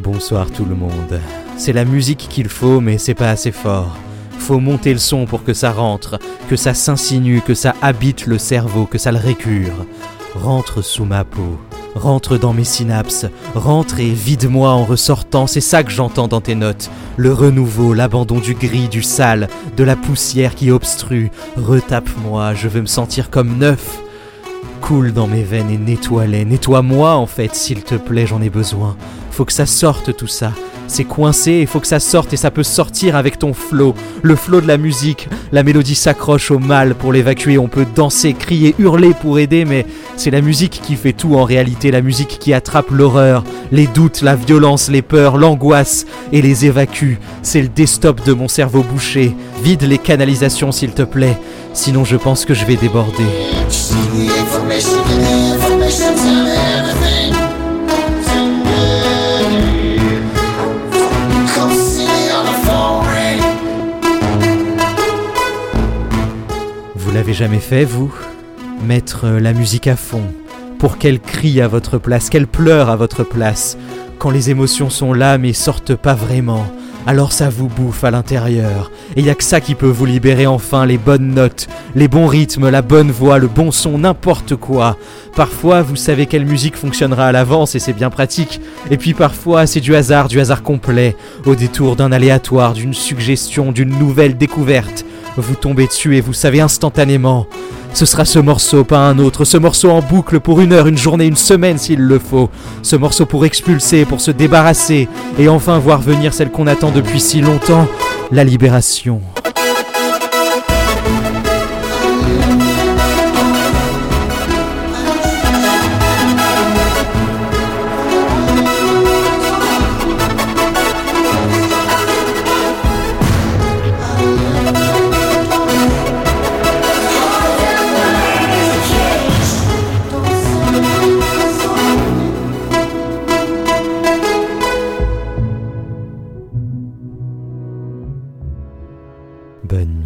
Bonsoir tout le monde. C'est la musique qu'il faut, mais c'est pas assez fort. Faut monter le son pour que ça rentre, que ça s'insinue, que ça habite le cerveau, que ça le récure. Rentre sous ma peau, rentre dans mes synapses, rentre et vide-moi en ressortant, c'est ça que j'entends dans tes notes. Le renouveau, l'abandon du gris, du sale, de la poussière qui obstrue. Retape-moi, je veux me sentir comme neuf. Coule dans mes veines et nettoie-les, nettoie-moi en fait, s'il te plaît, j'en ai besoin. Faut que ça sorte tout ça. C'est coincé, il faut que ça sorte et ça peut sortir avec ton flow. Le flow de la musique, la mélodie s'accroche au mal pour l'évacuer. On peut danser, crier, hurler pour aider, mais c'est la musique qui fait tout en réalité. La musique qui attrape l'horreur, les doutes, la violence, les peurs, l'angoisse et les évacue. C'est le desktop de mon cerveau bouché. Vide les canalisations s'il te plaît. Sinon je pense que je vais déborder. Jamais fait, vous Mettre la musique à fond, pour qu'elle crie à votre place, qu'elle pleure à votre place, quand les émotions sont là mais sortent pas vraiment. Alors ça vous bouffe à l'intérieur, et y a que ça qui peut vous libérer enfin les bonnes notes, les bons rythmes, la bonne voix, le bon son, n'importe quoi. Parfois vous savez quelle musique fonctionnera à l'avance et c'est bien pratique, et puis parfois c'est du hasard, du hasard complet, au détour d'un aléatoire, d'une suggestion, d'une nouvelle découverte. Vous tombez dessus et vous savez instantanément. Ce sera ce morceau, pas un autre, ce morceau en boucle pour une heure, une journée, une semaine s'il le faut. Ce morceau pour expulser, pour se débarrasser, et enfin voir venir celle qu'on attend depuis si longtemps, la libération. Bonne.